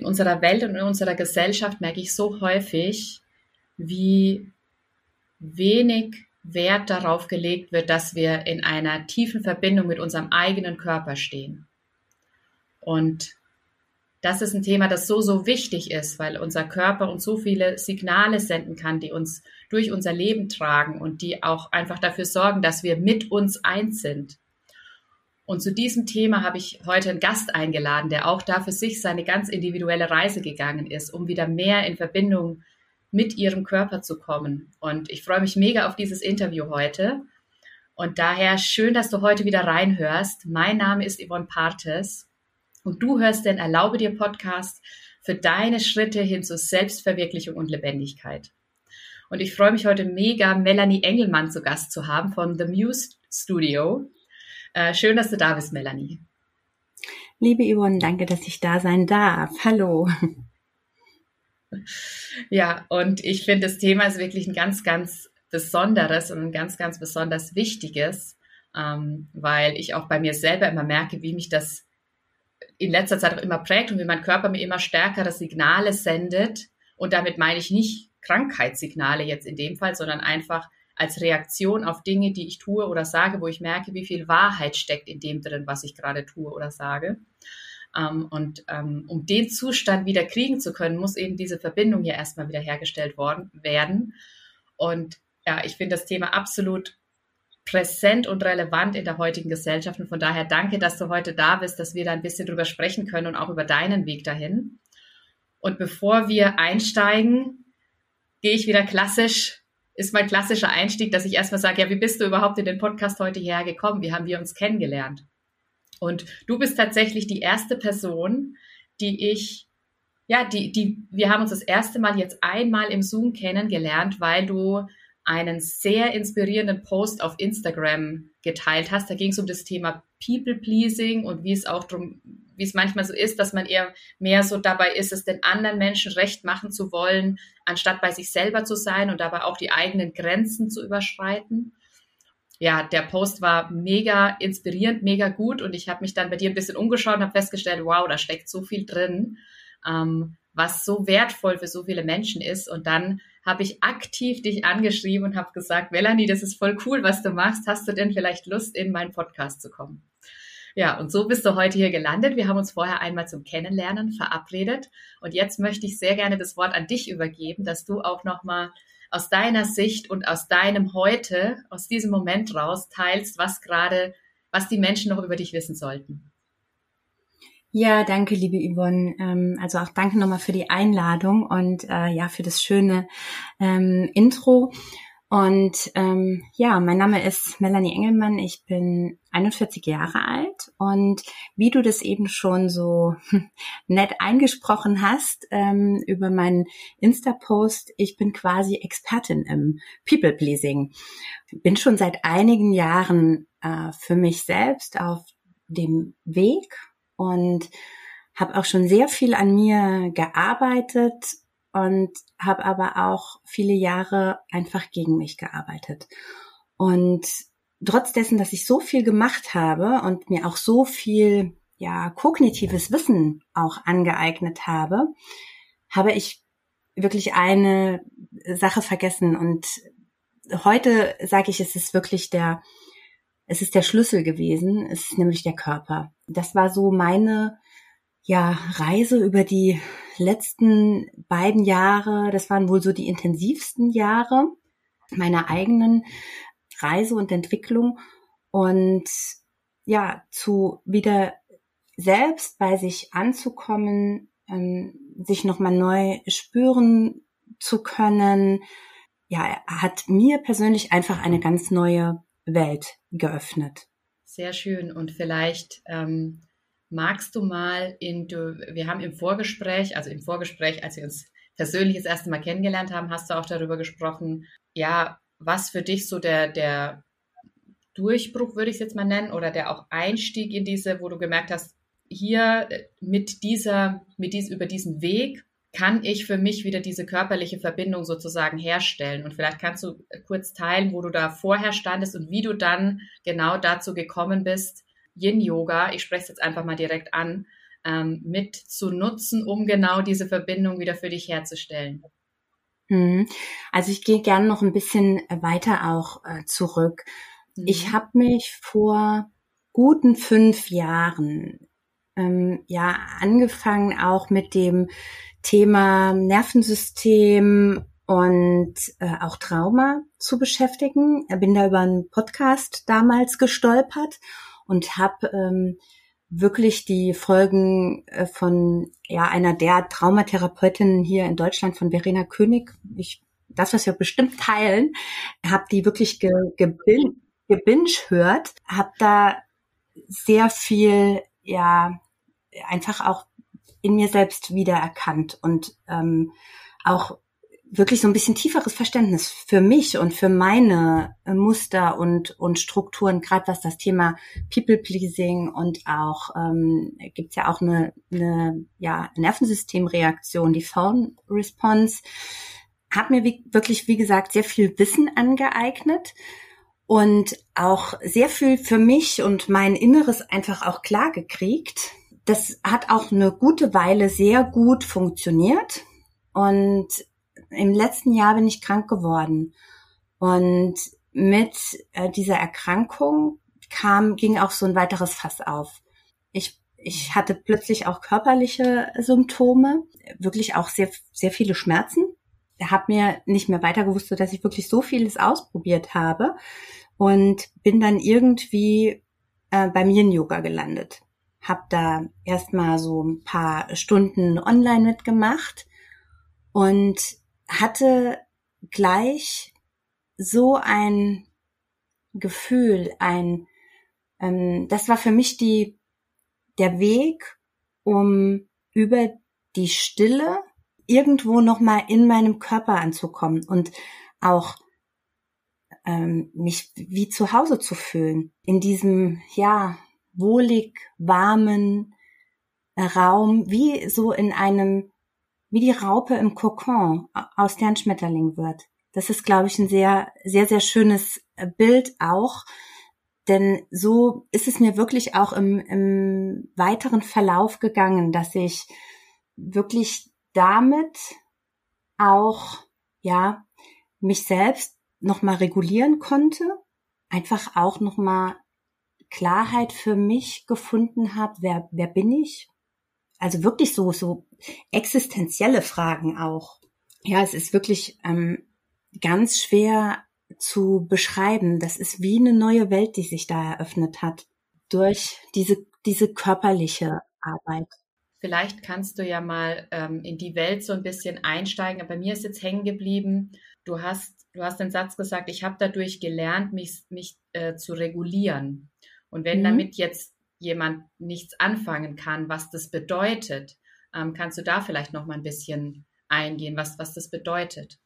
in unserer Welt und in unserer Gesellschaft merke ich so häufig, wie wenig Wert darauf gelegt wird, dass wir in einer tiefen Verbindung mit unserem eigenen Körper stehen. Und das ist ein Thema, das so, so wichtig ist, weil unser Körper uns so viele Signale senden kann, die uns durch unser Leben tragen und die auch einfach dafür sorgen, dass wir mit uns eins sind. Und zu diesem Thema habe ich heute einen Gast eingeladen, der auch da für sich seine ganz individuelle Reise gegangen ist, um wieder mehr in Verbindung mit ihrem Körper zu kommen. Und ich freue mich mega auf dieses Interview heute. Und daher schön, dass du heute wieder reinhörst. Mein Name ist Yvonne Partes und du hörst den Erlaube dir Podcast für deine Schritte hin zur Selbstverwirklichung und Lebendigkeit. Und ich freue mich heute mega, Melanie Engelmann zu Gast zu haben von The Muse Studio. Äh, schön, dass du da bist, Melanie. Liebe Yvonne, danke, dass ich da sein darf. Hallo. Ja, und ich finde, das Thema ist wirklich ein ganz, ganz besonderes und ein ganz, ganz besonders wichtiges, ähm, weil ich auch bei mir selber immer merke, wie mich das in letzter Zeit auch immer prägt und wie mein Körper mir immer stärkere Signale sendet. Und damit meine ich nicht Krankheitssignale jetzt in dem Fall, sondern einfach als Reaktion auf Dinge, die ich tue oder sage, wo ich merke, wie viel Wahrheit steckt in dem drin, was ich gerade tue oder sage. Ähm, und ähm, um den Zustand wieder kriegen zu können, muss eben diese Verbindung hier erstmal wieder hergestellt worden werden. Und ja, ich finde das Thema absolut präsent und relevant in der heutigen Gesellschaft. Und von daher danke, dass du heute da bist, dass wir da ein bisschen drüber sprechen können und auch über deinen Weg dahin. Und bevor wir einsteigen, gehe ich wieder klassisch ist mein klassischer Einstieg, dass ich erstmal sage, ja, wie bist du überhaupt in den Podcast heute hierher gekommen? Wie haben wir uns kennengelernt? Und du bist tatsächlich die erste Person, die ich, ja, die, die, wir haben uns das erste Mal jetzt einmal im Zoom kennengelernt, weil du einen sehr inspirierenden Post auf Instagram geteilt hast. Da ging es um das Thema People Pleasing und wie es auch drum, wie es manchmal so ist, dass man eher mehr so dabei ist, es den anderen Menschen recht machen zu wollen, anstatt bei sich selber zu sein und dabei auch die eigenen Grenzen zu überschreiten. Ja, der Post war mega inspirierend, mega gut und ich habe mich dann bei dir ein bisschen umgeschaut und habe festgestellt, wow, da steckt so viel drin, ähm, was so wertvoll für so viele Menschen ist. Und dann habe ich aktiv dich angeschrieben und habe gesagt, Melanie, das ist voll cool, was du machst. Hast du denn vielleicht Lust, in meinen Podcast zu kommen? Ja, und so bist du heute hier gelandet. Wir haben uns vorher einmal zum Kennenlernen verabredet. Und jetzt möchte ich sehr gerne das Wort an dich übergeben, dass du auch nochmal aus deiner Sicht und aus deinem Heute, aus diesem Moment raus teilst, was gerade, was die Menschen noch über dich wissen sollten. Ja, danke, liebe Yvonne. Ähm, also auch danke nochmal für die Einladung und äh, ja, für das schöne ähm, Intro. Und ähm, ja, mein Name ist Melanie Engelmann. Ich bin 41 Jahre alt und wie du das eben schon so nett eingesprochen hast ähm, über meinen Insta-Post, ich bin quasi Expertin im People-Pleasing. Bin schon seit einigen Jahren äh, für mich selbst auf dem Weg und habe auch schon sehr viel an mir gearbeitet und habe aber auch viele Jahre einfach gegen mich gearbeitet. Und trotz dessen, dass ich so viel gemacht habe und mir auch so viel ja kognitives Wissen auch angeeignet habe, habe ich wirklich eine Sache vergessen und heute sage ich, es ist wirklich der es ist der Schlüssel gewesen, es ist nämlich der Körper. Das war so meine ja, Reise über die letzten beiden Jahre, das waren wohl so die intensivsten Jahre meiner eigenen Reise und Entwicklung und ja, zu wieder selbst bei sich anzukommen, ähm, sich nochmal neu spüren zu können, ja, hat mir persönlich einfach eine ganz neue Welt geöffnet. Sehr schön. Und vielleicht ähm, magst du mal in, du, wir haben im Vorgespräch, also im Vorgespräch, als wir uns persönlich das erste Mal kennengelernt haben, hast du auch darüber gesprochen, ja, was für dich so der, der Durchbruch, würde ich es jetzt mal nennen, oder der auch Einstieg in diese, wo du gemerkt hast, hier äh, mit dieser, mit dies, über diesen Weg kann ich für mich wieder diese körperliche Verbindung sozusagen herstellen. Und vielleicht kannst du kurz teilen, wo du da vorher standest und wie du dann genau dazu gekommen bist, Yin-Yoga, ich spreche es jetzt einfach mal direkt an, ähm, mit zu nutzen, um genau diese Verbindung wieder für dich herzustellen? Mhm. Also ich gehe gerne noch ein bisschen weiter auch äh, zurück. Mhm. Ich habe mich vor guten fünf Jahren ähm, ja angefangen auch mit dem Thema Nervensystem und äh, auch Trauma zu beschäftigen. Bin da über einen Podcast damals gestolpert und habe ähm, wirklich die Folgen äh, von ja einer der Traumatherapeutinnen hier in Deutschland von Verena König, ich das was wir bestimmt teilen, habe die wirklich ge, gebin, gebinge hört, habe da sehr viel ja einfach auch in mir selbst wiedererkannt und ähm, auch wirklich so ein bisschen tieferes Verständnis für mich und für meine äh, Muster und, und Strukturen, gerade was das Thema People-Pleasing und auch ähm, gibt ja auch eine, eine ja, Nervensystemreaktion, die Phone-Response, habe mir wie, wirklich, wie gesagt, sehr viel Wissen angeeignet und auch sehr viel für mich und mein Inneres einfach auch klar gekriegt. Das hat auch eine gute Weile sehr gut funktioniert. Und im letzten Jahr bin ich krank geworden. Und mit äh, dieser Erkrankung kam, ging auch so ein weiteres Fass auf. Ich, ich hatte plötzlich auch körperliche Symptome, wirklich auch sehr, sehr viele Schmerzen. Habe mir nicht mehr weiter gewusst, so dass ich wirklich so vieles ausprobiert habe und bin dann irgendwie äh, beim Yin-Yoga gelandet. Hab da erstmal so ein paar Stunden online mitgemacht und hatte gleich so ein Gefühl, ein, ähm, das war für mich die, der Weg, um über die Stille irgendwo nochmal in meinem Körper anzukommen und auch ähm, mich wie zu Hause zu fühlen. In diesem, ja, wohlig, warmen Raum, wie so in einem wie die Raupe im Kokon aus der ein Schmetterling wird. Das ist, glaube ich, ein sehr, sehr, sehr schönes äh, Bild auch. Denn so ist es mir wirklich auch im, im weiteren Verlauf gegangen, dass ich wirklich damit auch, ja, mich selbst nochmal regulieren konnte, einfach auch nochmal Klarheit für mich gefunden habe, wer, wer bin ich, also wirklich so, so existenzielle Fragen auch. Ja, es ist wirklich ähm, ganz schwer zu beschreiben. Das ist wie eine neue Welt, die sich da eröffnet hat durch diese, diese körperliche Arbeit. Vielleicht kannst du ja mal ähm, in die Welt so ein bisschen einsteigen. Aber bei mir ist jetzt hängen geblieben. Du hast, du hast den Satz gesagt, ich habe dadurch gelernt, mich, mich äh, zu regulieren. Und wenn mhm. damit jetzt jemand nichts anfangen kann, was das bedeutet. Ähm, kannst du da vielleicht noch mal ein bisschen eingehen, was, was das bedeutet?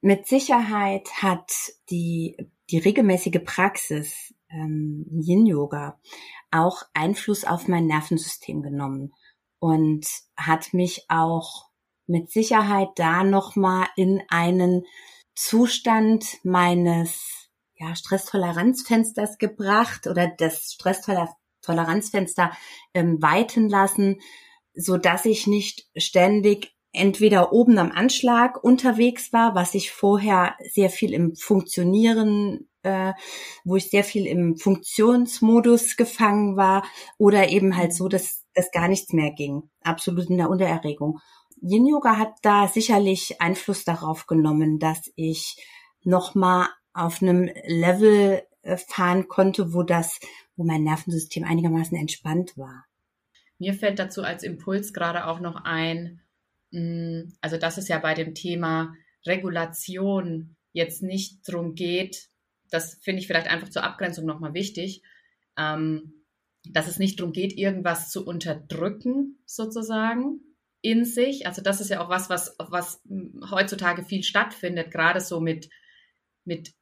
Mit Sicherheit hat die, die regelmäßige Praxis ähm, Yin-Yoga auch Einfluss auf mein Nervensystem genommen und hat mich auch mit Sicherheit da noch mal in einen Zustand meines ja, Stresstoleranzfensters gebracht oder des Stresstoleranz Toleranzfenster ähm, weiten lassen, so dass ich nicht ständig entweder oben am Anschlag unterwegs war, was ich vorher sehr viel im Funktionieren, äh, wo ich sehr viel im Funktionsmodus gefangen war, oder eben halt so, dass das gar nichts mehr ging, absolut in der Untererregung. Yin Yoga hat da sicherlich Einfluss darauf genommen, dass ich nochmal auf einem Level fahren konnte, wo das wo mein Nervensystem einigermaßen entspannt war. Mir fällt dazu als Impuls gerade auch noch ein, mm, also dass es ja bei dem Thema Regulation jetzt nicht darum geht, das finde ich vielleicht einfach zur Abgrenzung nochmal wichtig, ähm, dass es nicht darum geht, irgendwas zu unterdrücken, sozusagen, in sich. Also das ist ja auch was, was, was heutzutage viel stattfindet, gerade so mit, mit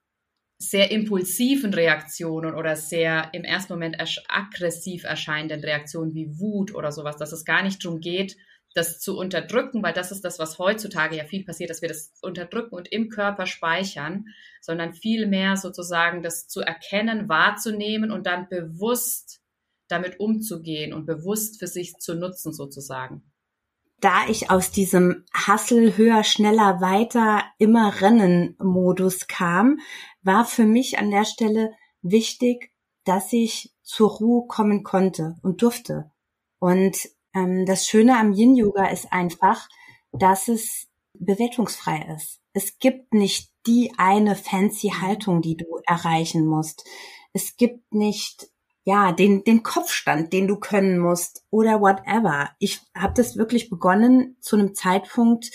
sehr impulsiven Reaktionen oder sehr im ersten Moment aggressiv erscheinenden Reaktionen wie Wut oder sowas, dass es gar nicht darum geht, das zu unterdrücken, weil das ist das, was heutzutage ja viel passiert, dass wir das unterdrücken und im Körper speichern, sondern vielmehr sozusagen das zu erkennen, wahrzunehmen und dann bewusst damit umzugehen und bewusst für sich zu nutzen sozusagen? Da ich aus diesem Hassel höher, schneller, weiter, immer Rennen Modus kam, war für mich an der Stelle wichtig, dass ich zur Ruhe kommen konnte und durfte. Und ähm, das Schöne am Yin Yoga ist einfach, dass es bewertungsfrei ist. Es gibt nicht die eine fancy Haltung, die du erreichen musst. Es gibt nicht ja den den Kopfstand, den du können musst oder whatever. Ich habe das wirklich begonnen zu einem Zeitpunkt,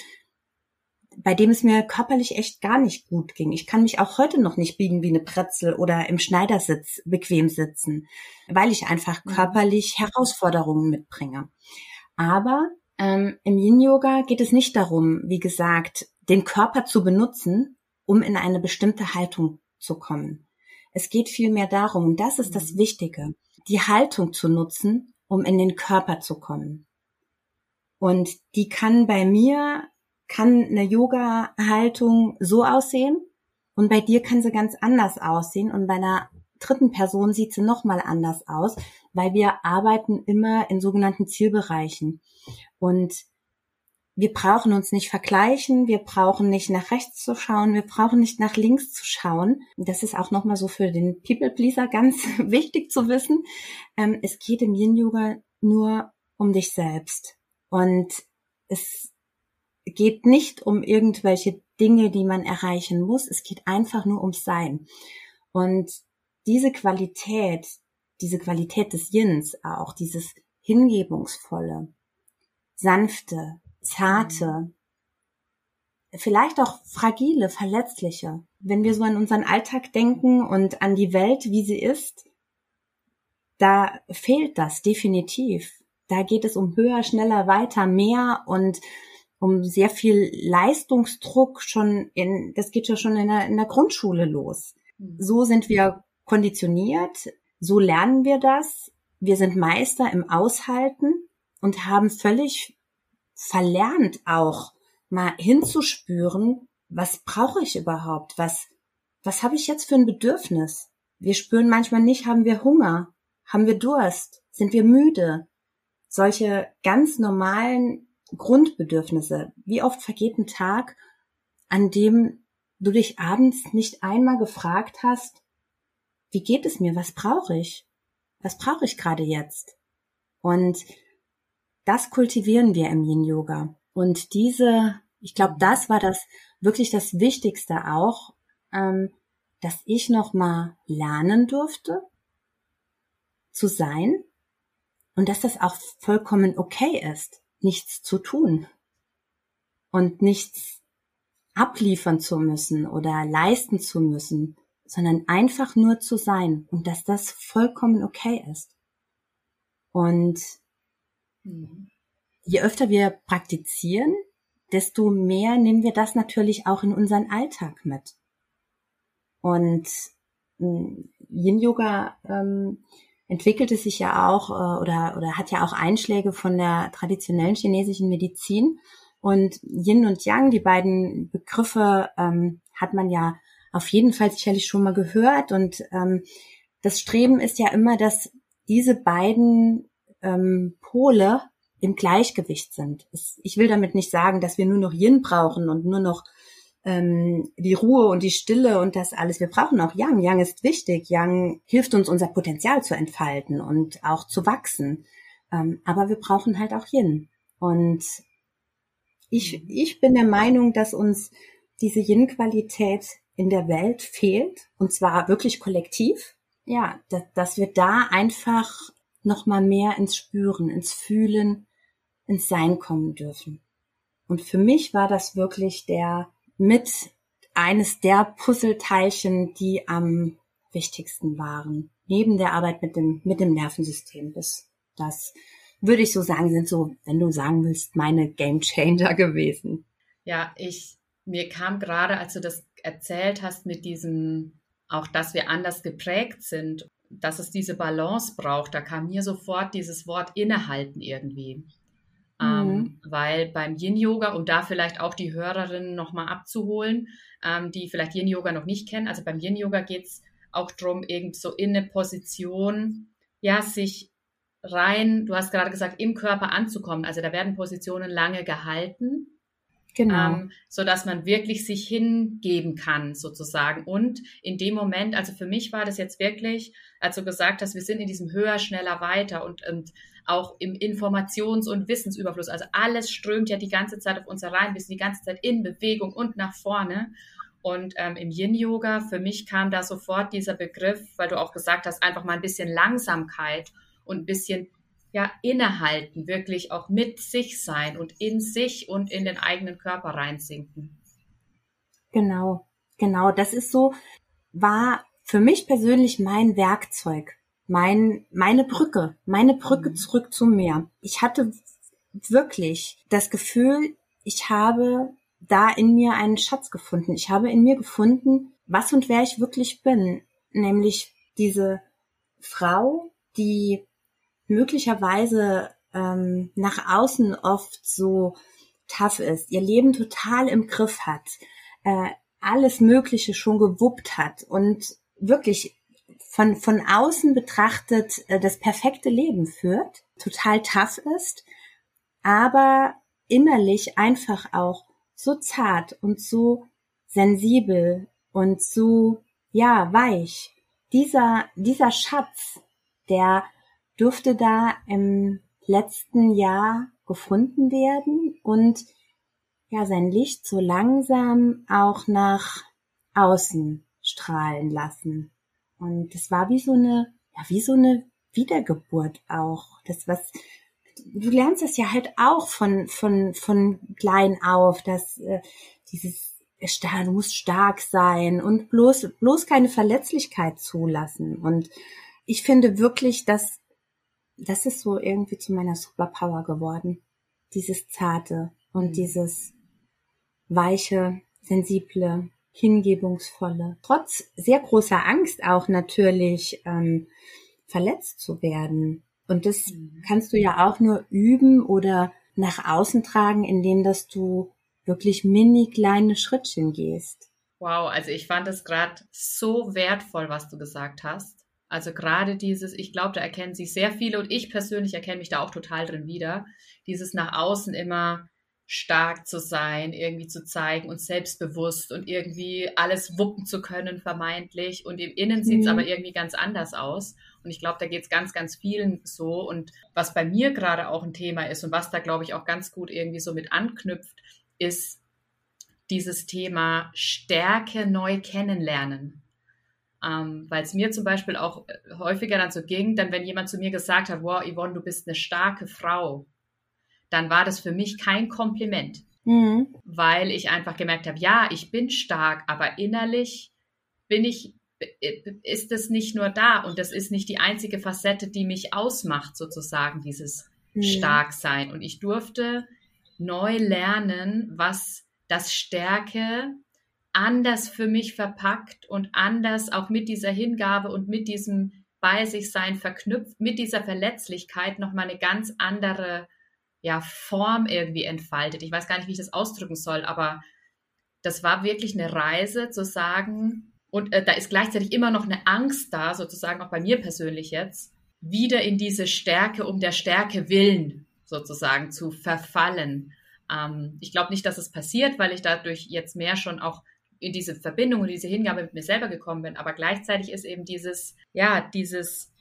bei dem es mir körperlich echt gar nicht gut ging. Ich kann mich auch heute noch nicht biegen wie eine Pretzel oder im Schneidersitz bequem sitzen, weil ich einfach mhm. körperlich Herausforderungen mitbringe. Aber ähm, im Yin-Yoga geht es nicht darum, wie gesagt, den Körper zu benutzen, um in eine bestimmte Haltung zu kommen. Es geht vielmehr darum, und das ist das mhm. Wichtige, die Haltung zu nutzen, um in den Körper zu kommen. Und die kann bei mir kann eine Yoga-Haltung so aussehen und bei dir kann sie ganz anders aussehen und bei einer dritten Person sieht sie nochmal anders aus, weil wir arbeiten immer in sogenannten Zielbereichen und wir brauchen uns nicht vergleichen, wir brauchen nicht nach rechts zu schauen, wir brauchen nicht nach links zu schauen. Das ist auch nochmal so für den People Pleaser ganz wichtig zu wissen. Ähm, es geht im Yin Yoga nur um dich selbst. Und es geht nicht um irgendwelche Dinge, die man erreichen muss. Es geht einfach nur ums Sein. Und diese Qualität, diese Qualität des Yins auch, dieses hingebungsvolle, sanfte, zarte, vielleicht auch fragile, verletzliche. Wenn wir so an unseren Alltag denken und an die Welt, wie sie ist, da fehlt das definitiv. Da geht es um höher, schneller, weiter, mehr und um sehr viel Leistungsdruck schon in, das geht ja schon in der, in der Grundschule los. Mhm. So sind wir konditioniert, so lernen wir das. Wir sind Meister im Aushalten und haben völlig verlernt auch mal hinzuspüren, was brauche ich überhaupt? Was, was habe ich jetzt für ein Bedürfnis? Wir spüren manchmal nicht, haben wir Hunger? Haben wir Durst? Sind wir müde? Solche ganz normalen Grundbedürfnisse. Wie oft vergeht ein Tag, an dem du dich abends nicht einmal gefragt hast, wie geht es mir? Was brauche ich? Was brauche ich gerade jetzt? Und das kultivieren wir im Yin Yoga. Und diese, ich glaube, das war das wirklich das Wichtigste auch, ähm, dass ich noch mal lernen durfte zu sein und dass das auch vollkommen okay ist nichts zu tun und nichts abliefern zu müssen oder leisten zu müssen, sondern einfach nur zu sein und dass das vollkommen okay ist. Und. Je öfter wir praktizieren, desto mehr nehmen wir das natürlich auch in unseren Alltag mit. Und hm, Yin Yoga ähm, entwickelte sich ja auch äh, oder, oder hat ja auch Einschläge von der traditionellen chinesischen Medizin. Und Yin und Yang, die beiden Begriffe, ähm, hat man ja auf jeden Fall sicherlich schon mal gehört. Und ähm, das Streben ist ja immer, dass diese beiden ähm, Pole im Gleichgewicht sind. Ich will damit nicht sagen, dass wir nur noch Yin brauchen und nur noch ähm, die Ruhe und die Stille und das alles. Wir brauchen auch Yang. Yang ist wichtig. Yang hilft uns, unser Potenzial zu entfalten und auch zu wachsen. Ähm, aber wir brauchen halt auch Yin. Und ich, ich bin der Meinung, dass uns diese Yin-Qualität in der Welt fehlt. Und zwar wirklich kollektiv. Ja, dass, dass wir da einfach noch mal mehr ins Spüren, ins Fühlen, ins Sein kommen dürfen. Und für mich war das wirklich der mit eines der Puzzleteilchen, die am wichtigsten waren. Neben der Arbeit mit dem, mit dem Nervensystem. Das, das würde ich so sagen, sind so, wenn du sagen willst, meine Game Changer gewesen. Ja, ich, mir kam gerade, als du das erzählt hast mit diesem, auch dass wir anders geprägt sind, dass es diese Balance braucht, da kam mir sofort dieses Wort innehalten irgendwie. Ähm, mhm. weil beim Yin-Yoga, um da vielleicht auch die Hörerinnen nochmal abzuholen, ähm, die vielleicht Yin-Yoga noch nicht kennen, also beim Yin-Yoga geht es auch darum, irgend so in eine Position, ja, sich rein, du hast gerade gesagt, im Körper anzukommen. Also da werden Positionen lange gehalten. Genau. Ähm, so dass man wirklich sich hingeben kann, sozusagen. Und in dem Moment, also für mich war das jetzt wirklich, als du gesagt hast, wir sind in diesem höher, schneller, weiter und, und auch im Informations- und Wissensüberfluss. Also alles strömt ja die ganze Zeit auf uns herein, wir sind die ganze Zeit in Bewegung und nach vorne. Und ähm, im Yin-Yoga, für mich kam da sofort dieser Begriff, weil du auch gesagt hast, einfach mal ein bisschen Langsamkeit und ein bisschen ja innehalten, wirklich auch mit sich sein und in sich und in den eigenen Körper reinsinken. Genau, genau. Das ist so, war für mich persönlich mein Werkzeug, mein, meine Brücke, meine Brücke mhm. zurück zum Meer. Ich hatte wirklich das Gefühl, ich habe da in mir einen Schatz gefunden. Ich habe in mir gefunden, was und wer ich wirklich bin. Nämlich diese Frau, die möglicherweise ähm, nach außen oft so tough ist, ihr Leben total im Griff hat, äh, alles Mögliche schon gewuppt hat und wirklich von, von außen betrachtet äh, das perfekte Leben führt, total tough ist, aber innerlich einfach auch so zart und so sensibel und so, ja, weich. Dieser, dieser Schatz, der dürfte da im letzten Jahr gefunden werden und ja, sein Licht so langsam auch nach außen strahlen lassen. Und das war wie so eine, ja, wie so eine Wiedergeburt auch. Das, was, du lernst das ja halt auch von, von, von klein auf, dass äh, dieses, du musst stark sein und bloß, bloß keine Verletzlichkeit zulassen. Und ich finde wirklich, dass das ist so irgendwie zu meiner Superpower geworden. Dieses zarte und mhm. dieses weiche, sensible, hingebungsvolle. Trotz sehr großer Angst auch natürlich ähm, verletzt zu werden. Und das mhm. kannst du ja auch nur üben oder nach außen tragen, indem dass du wirklich mini kleine Schrittchen gehst. Wow, also ich fand es gerade so wertvoll, was du gesagt hast. Also gerade dieses, ich glaube, da erkennen sich sehr viele und ich persönlich erkenne mich da auch total drin wieder. Dieses nach außen immer stark zu sein, irgendwie zu zeigen und selbstbewusst und irgendwie alles wuppen zu können, vermeintlich. Und im Innen sieht es mhm. aber irgendwie ganz anders aus. Und ich glaube, da geht es ganz, ganz vielen so. Und was bei mir gerade auch ein Thema ist und was da, glaube ich, auch ganz gut irgendwie so mit anknüpft, ist dieses Thema Stärke neu kennenlernen. Ähm, Weil es mir zum Beispiel auch äh, häufiger dann so ging, dann wenn jemand zu mir gesagt hat, wow, Yvonne, du bist eine starke Frau, dann war das für mich kein Kompliment. Mhm. Weil ich einfach gemerkt habe, ja, ich bin stark, aber innerlich bin ich, äh, ist es nicht nur da und das ist nicht die einzige Facette, die mich ausmacht, sozusagen, dieses mhm. Starksein. Und ich durfte neu lernen, was das Stärke anders für mich verpackt und anders auch mit dieser Hingabe und mit diesem bei sich sein verknüpft, mit dieser Verletzlichkeit nochmal eine ganz andere ja, Form irgendwie entfaltet. Ich weiß gar nicht, wie ich das ausdrücken soll, aber das war wirklich eine Reise zu sagen, und äh, da ist gleichzeitig immer noch eine Angst da, sozusagen auch bei mir persönlich jetzt, wieder in diese Stärke um der Stärke willen sozusagen zu verfallen. Ähm, ich glaube nicht, dass es passiert, weil ich dadurch jetzt mehr schon auch in diese Verbindung und diese Hingabe mit mir selber gekommen bin. Aber gleichzeitig ist eben dieses, ja, dieses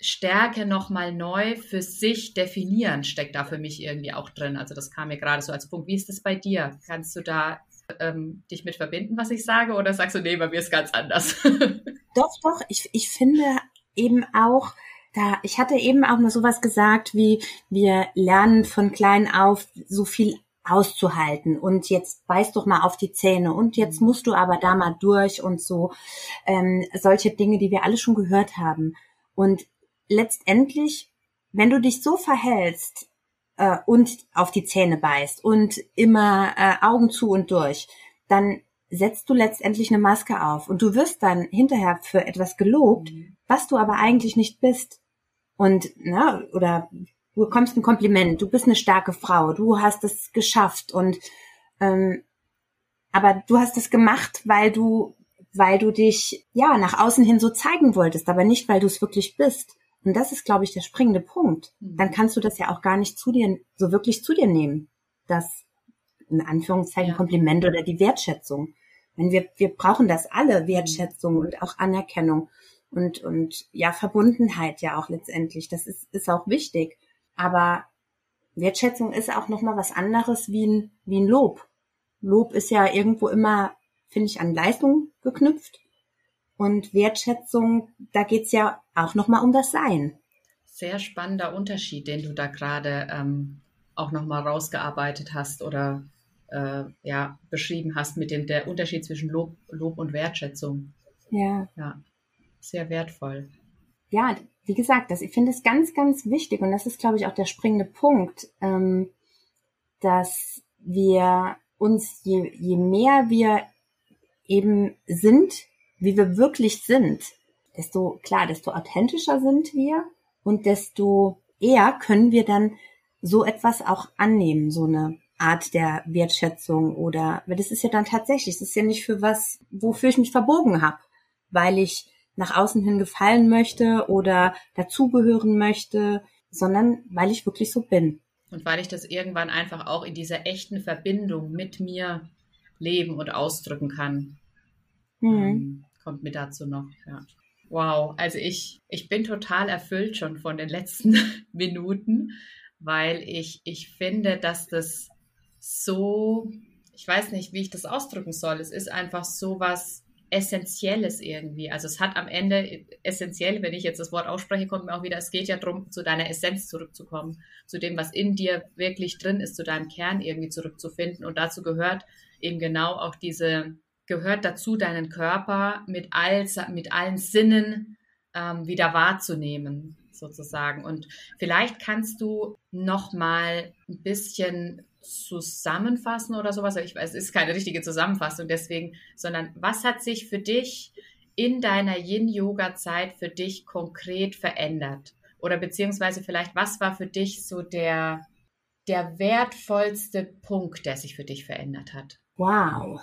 Stärke nochmal neu für sich definieren, steckt da für mich irgendwie auch drin. Also das kam mir gerade so als Punkt. Wie ist das bei dir? Kannst du da ähm, dich mit verbinden, was ich sage? Oder sagst du, nee, bei mir ist ganz anders? doch, doch. Ich, ich finde eben auch, da, ich hatte eben auch mal sowas gesagt, wie wir lernen von klein auf so viel auszuhalten und jetzt beiß doch mal auf die Zähne und jetzt mhm. musst du aber da mal durch und so ähm, solche Dinge, die wir alle schon gehört haben. Und letztendlich, wenn du dich so verhältst äh, und auf die Zähne beißt und immer äh, Augen zu und durch, dann setzt du letztendlich eine Maske auf und du wirst dann hinterher für etwas gelobt, mhm. was du aber eigentlich nicht bist. Und, na, ne, oder du bekommst ein Kompliment, du bist eine starke Frau, du hast es geschafft und ähm, aber du hast es gemacht, weil du, weil du dich ja nach außen hin so zeigen wolltest, aber nicht, weil du es wirklich bist. und das ist, glaube ich, der springende Punkt, mhm. dann kannst du das ja auch gar nicht zu dir, so wirklich zu dir nehmen. Das, in Anführungszeichen, ja. Kompliment oder die Wertschätzung. Wenn wir, wir brauchen das alle, Wertschätzung mhm. und auch Anerkennung und, und ja, Verbundenheit ja auch letztendlich. Das ist, ist auch wichtig. Aber Wertschätzung ist auch nochmal was anderes wie ein, wie ein Lob. Lob ist ja irgendwo immer, finde ich, an Leistung geknüpft. Und Wertschätzung, da geht's ja auch nochmal um das Sein. Sehr spannender Unterschied, den du da gerade ähm, auch nochmal rausgearbeitet hast oder äh, ja, beschrieben hast mit dem der Unterschied zwischen Lob, Lob und Wertschätzung. Ja. Ja, sehr wertvoll. Ja, wie gesagt, das, ich finde es ganz, ganz wichtig und das ist, glaube ich, auch der springende Punkt, ähm, dass wir uns, je, je mehr wir eben sind, wie wir wirklich sind, desto klar, desto authentischer sind wir und desto eher können wir dann so etwas auch annehmen, so eine Art der Wertschätzung oder, weil das ist ja dann tatsächlich, das ist ja nicht für was, wofür ich mich verbogen habe, weil ich nach außen hin gefallen möchte oder dazugehören möchte, sondern weil ich wirklich so bin. Und weil ich das irgendwann einfach auch in dieser echten Verbindung mit mir leben und ausdrücken kann. Mhm. Ähm, kommt mir dazu noch, ja. Wow, also ich, ich bin total erfüllt schon von den letzten Minuten, weil ich, ich finde, dass das so, ich weiß nicht, wie ich das ausdrücken soll. Es ist einfach so was Essentielles irgendwie. Also es hat am Ende essentiell, wenn ich jetzt das Wort ausspreche, kommt mir auch wieder, es geht ja darum, zu deiner Essenz zurückzukommen, zu dem, was in dir wirklich drin ist, zu deinem Kern irgendwie zurückzufinden. Und dazu gehört eben genau auch diese, gehört dazu, deinen Körper mit, all, mit allen Sinnen ähm, wieder wahrzunehmen, sozusagen. Und vielleicht kannst du noch mal ein bisschen zusammenfassen oder sowas. Ich weiß, es ist keine richtige Zusammenfassung deswegen, sondern was hat sich für dich in deiner Yin-Yoga-Zeit für dich konkret verändert? Oder beziehungsweise vielleicht, was war für dich so der, der wertvollste Punkt, der sich für dich verändert hat? Wow,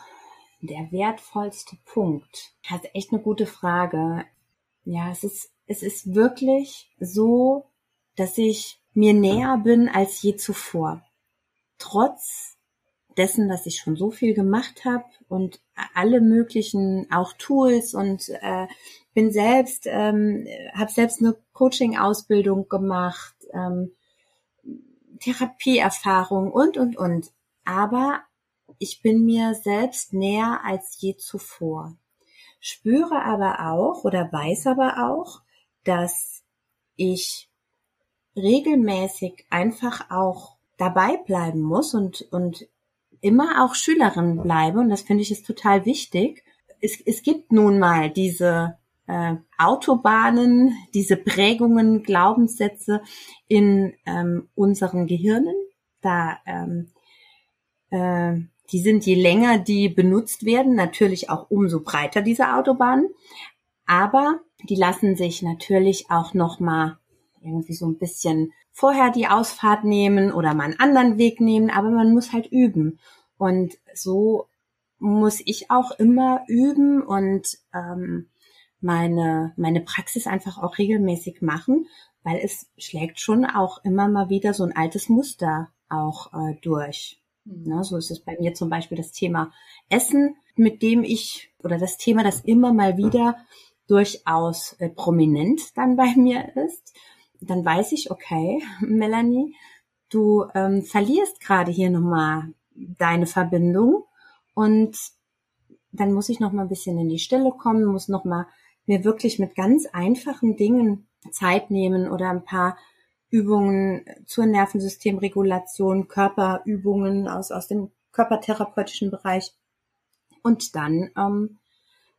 der wertvollste Punkt. Das ist echt eine gute Frage. Ja, es ist, es ist wirklich so, dass ich mir näher bin als je zuvor trotz dessen, dass ich schon so viel gemacht habe und alle möglichen auch Tools und äh, bin selbst, ähm, habe selbst eine Coaching-Ausbildung gemacht, ähm, Therapieerfahrung und und und. Aber ich bin mir selbst näher als je zuvor. Spüre aber auch oder weiß aber auch, dass ich regelmäßig einfach auch dabei bleiben muss und, und immer auch Schülerin bleibe. Und das finde ich ist total wichtig. Es, es gibt nun mal diese äh, Autobahnen, diese Prägungen, Glaubenssätze in ähm, unseren Gehirnen. Da ähm, äh, die sind je länger die benutzt werden, natürlich auch umso breiter diese Autobahnen. Aber die lassen sich natürlich auch noch mal irgendwie so ein bisschen vorher die Ausfahrt nehmen oder mal einen anderen Weg nehmen, aber man muss halt üben. Und so muss ich auch immer üben und ähm, meine, meine Praxis einfach auch regelmäßig machen, weil es schlägt schon auch immer mal wieder so ein altes Muster auch äh, durch. Mhm. Ne, so ist es bei mir zum Beispiel das Thema Essen, mit dem ich, oder das Thema, das immer mal wieder durchaus äh, prominent dann bei mir ist dann weiß ich, okay, Melanie, du ähm, verlierst gerade hier nochmal deine Verbindung und dann muss ich noch mal ein bisschen in die Stille kommen, muss noch mal mir wirklich mit ganz einfachen Dingen Zeit nehmen oder ein paar Übungen zur Nervensystemregulation, Körperübungen aus, aus dem körpertherapeutischen Bereich. Und dann ähm,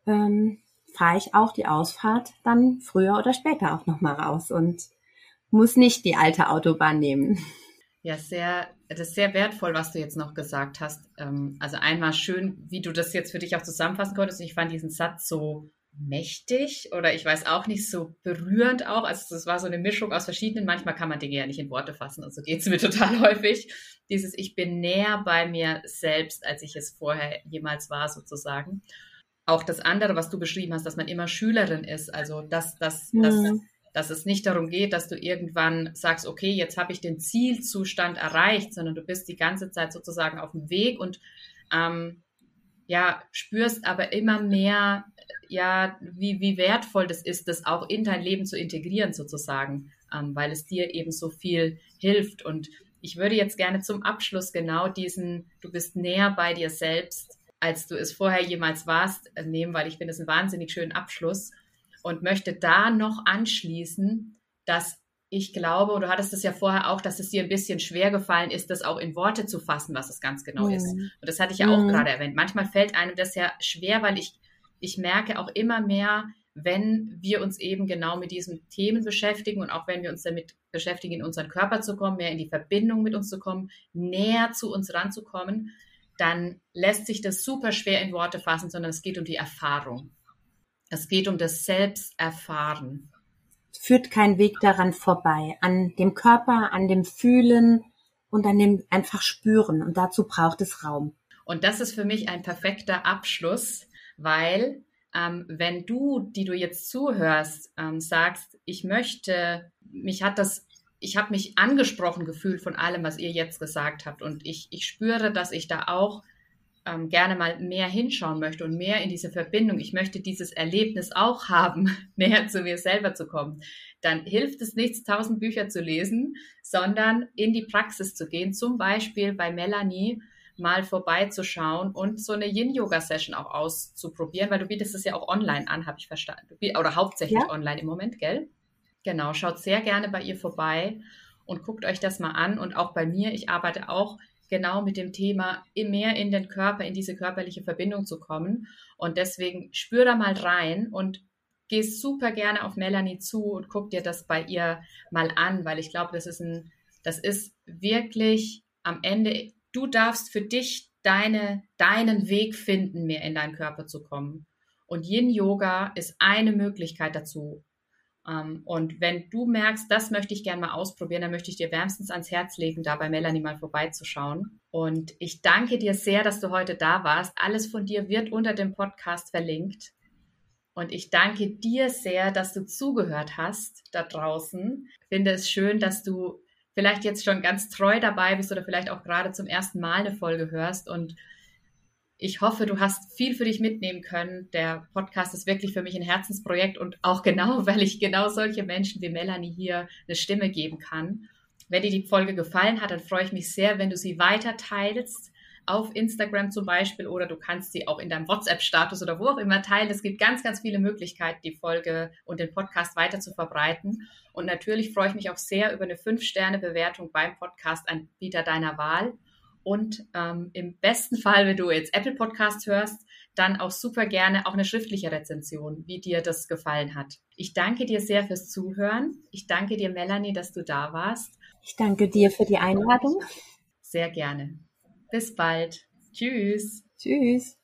ähm, fahre ich auch die Ausfahrt dann früher oder später auch nochmal raus und muss nicht die alte Autobahn nehmen. Ja, sehr, das ist sehr wertvoll, was du jetzt noch gesagt hast. Ähm, also einmal schön, wie du das jetzt für dich auch zusammenfassen konntest. Ich fand diesen Satz so mächtig oder ich weiß auch nicht, so berührend auch. Also das war so eine Mischung aus verschiedenen. Manchmal kann man Dinge ja nicht in Worte fassen und so geht es mir total häufig. Dieses Ich bin näher bei mir selbst, als ich es vorher jemals war, sozusagen. Auch das andere, was du beschrieben hast, dass man immer Schülerin ist. Also dass, dass, mhm. dass dass es nicht darum geht, dass du irgendwann sagst, okay, jetzt habe ich den Zielzustand erreicht, sondern du bist die ganze Zeit sozusagen auf dem Weg und ähm, ja, spürst aber immer mehr, ja, wie, wie wertvoll das ist, das auch in dein Leben zu integrieren sozusagen, ähm, weil es dir eben so viel hilft. Und ich würde jetzt gerne zum Abschluss genau diesen, du bist näher bei dir selbst, als du es vorher jemals warst, äh, nehmen, weil ich finde es einen wahnsinnig schönen Abschluss und möchte da noch anschließen, dass ich glaube, du hattest es ja vorher auch, dass es dir ein bisschen schwer gefallen ist, das auch in Worte zu fassen, was es ganz genau mhm. ist. Und das hatte ich ja auch mhm. gerade erwähnt. Manchmal fällt einem das ja schwer, weil ich, ich merke auch immer mehr, wenn wir uns eben genau mit diesen Themen beschäftigen und auch wenn wir uns damit beschäftigen, in unseren Körper zu kommen, mehr in die Verbindung mit uns zu kommen, näher zu uns ranzukommen, dann lässt sich das super schwer in Worte fassen, sondern es geht um die Erfahrung. Es geht um das Selbsterfahren. Führt kein Weg daran vorbei, an dem Körper, an dem Fühlen und an dem einfach Spüren. Und dazu braucht es Raum. Und das ist für mich ein perfekter Abschluss, weil ähm, wenn du, die du jetzt zuhörst, ähm, sagst, ich möchte, mich hat das, ich habe mich angesprochen gefühlt von allem, was ihr jetzt gesagt habt. Und ich, ich spüre, dass ich da auch ähm, gerne mal mehr hinschauen möchte und mehr in diese Verbindung, ich möchte dieses Erlebnis auch haben, näher zu mir selber zu kommen, dann hilft es nichts, tausend Bücher zu lesen, sondern in die Praxis zu gehen, zum Beispiel bei Melanie mal vorbeizuschauen und so eine Yin-Yoga-Session auch auszuprobieren, weil du bietest es ja auch online an, habe ich verstanden. Oder hauptsächlich ja. online im Moment, gell? Genau, schaut sehr gerne bei ihr vorbei und guckt euch das mal an. Und auch bei mir, ich arbeite auch genau mit dem Thema mehr in den Körper, in diese körperliche Verbindung zu kommen. Und deswegen spür da mal rein und geh super gerne auf Melanie zu und guck dir das bei ihr mal an, weil ich glaube, das ist ein, das ist wirklich am Ende, du darfst für dich deine, deinen Weg finden, mehr in deinen Körper zu kommen. Und Yin Yoga ist eine Möglichkeit dazu. Ähm, und wenn du merkst, das möchte ich gerne mal ausprobieren, dann möchte ich dir wärmstens ans Herz legen, da bei Melanie mal vorbeizuschauen. Und ich danke dir sehr, dass du heute da warst. Alles von dir wird unter dem Podcast verlinkt. Und ich danke dir sehr, dass du zugehört hast da draußen. Ich finde es schön, dass du vielleicht jetzt schon ganz treu dabei bist oder vielleicht auch gerade zum ersten Mal eine Folge hörst und ich hoffe, du hast viel für dich mitnehmen können. Der Podcast ist wirklich für mich ein Herzensprojekt und auch genau, weil ich genau solche Menschen wie Melanie hier eine Stimme geben kann. Wenn dir die Folge gefallen hat, dann freue ich mich sehr, wenn du sie weiter teilst auf Instagram zum Beispiel oder du kannst sie auch in deinem WhatsApp-Status oder wo auch immer teilen. Es gibt ganz, ganz viele Möglichkeiten, die Folge und den Podcast weiter zu verbreiten. Und natürlich freue ich mich auch sehr über eine 5-Sterne-Bewertung beim Podcast-Anbieter deiner Wahl. Und ähm, im besten Fall, wenn du jetzt Apple Podcast hörst, dann auch super gerne auch eine schriftliche Rezension, wie dir das gefallen hat. Ich danke dir sehr fürs Zuhören. Ich danke dir, Melanie, dass du da warst. Ich danke dir für die Einladung. Sehr gerne. Bis bald. Tschüss. Tschüss.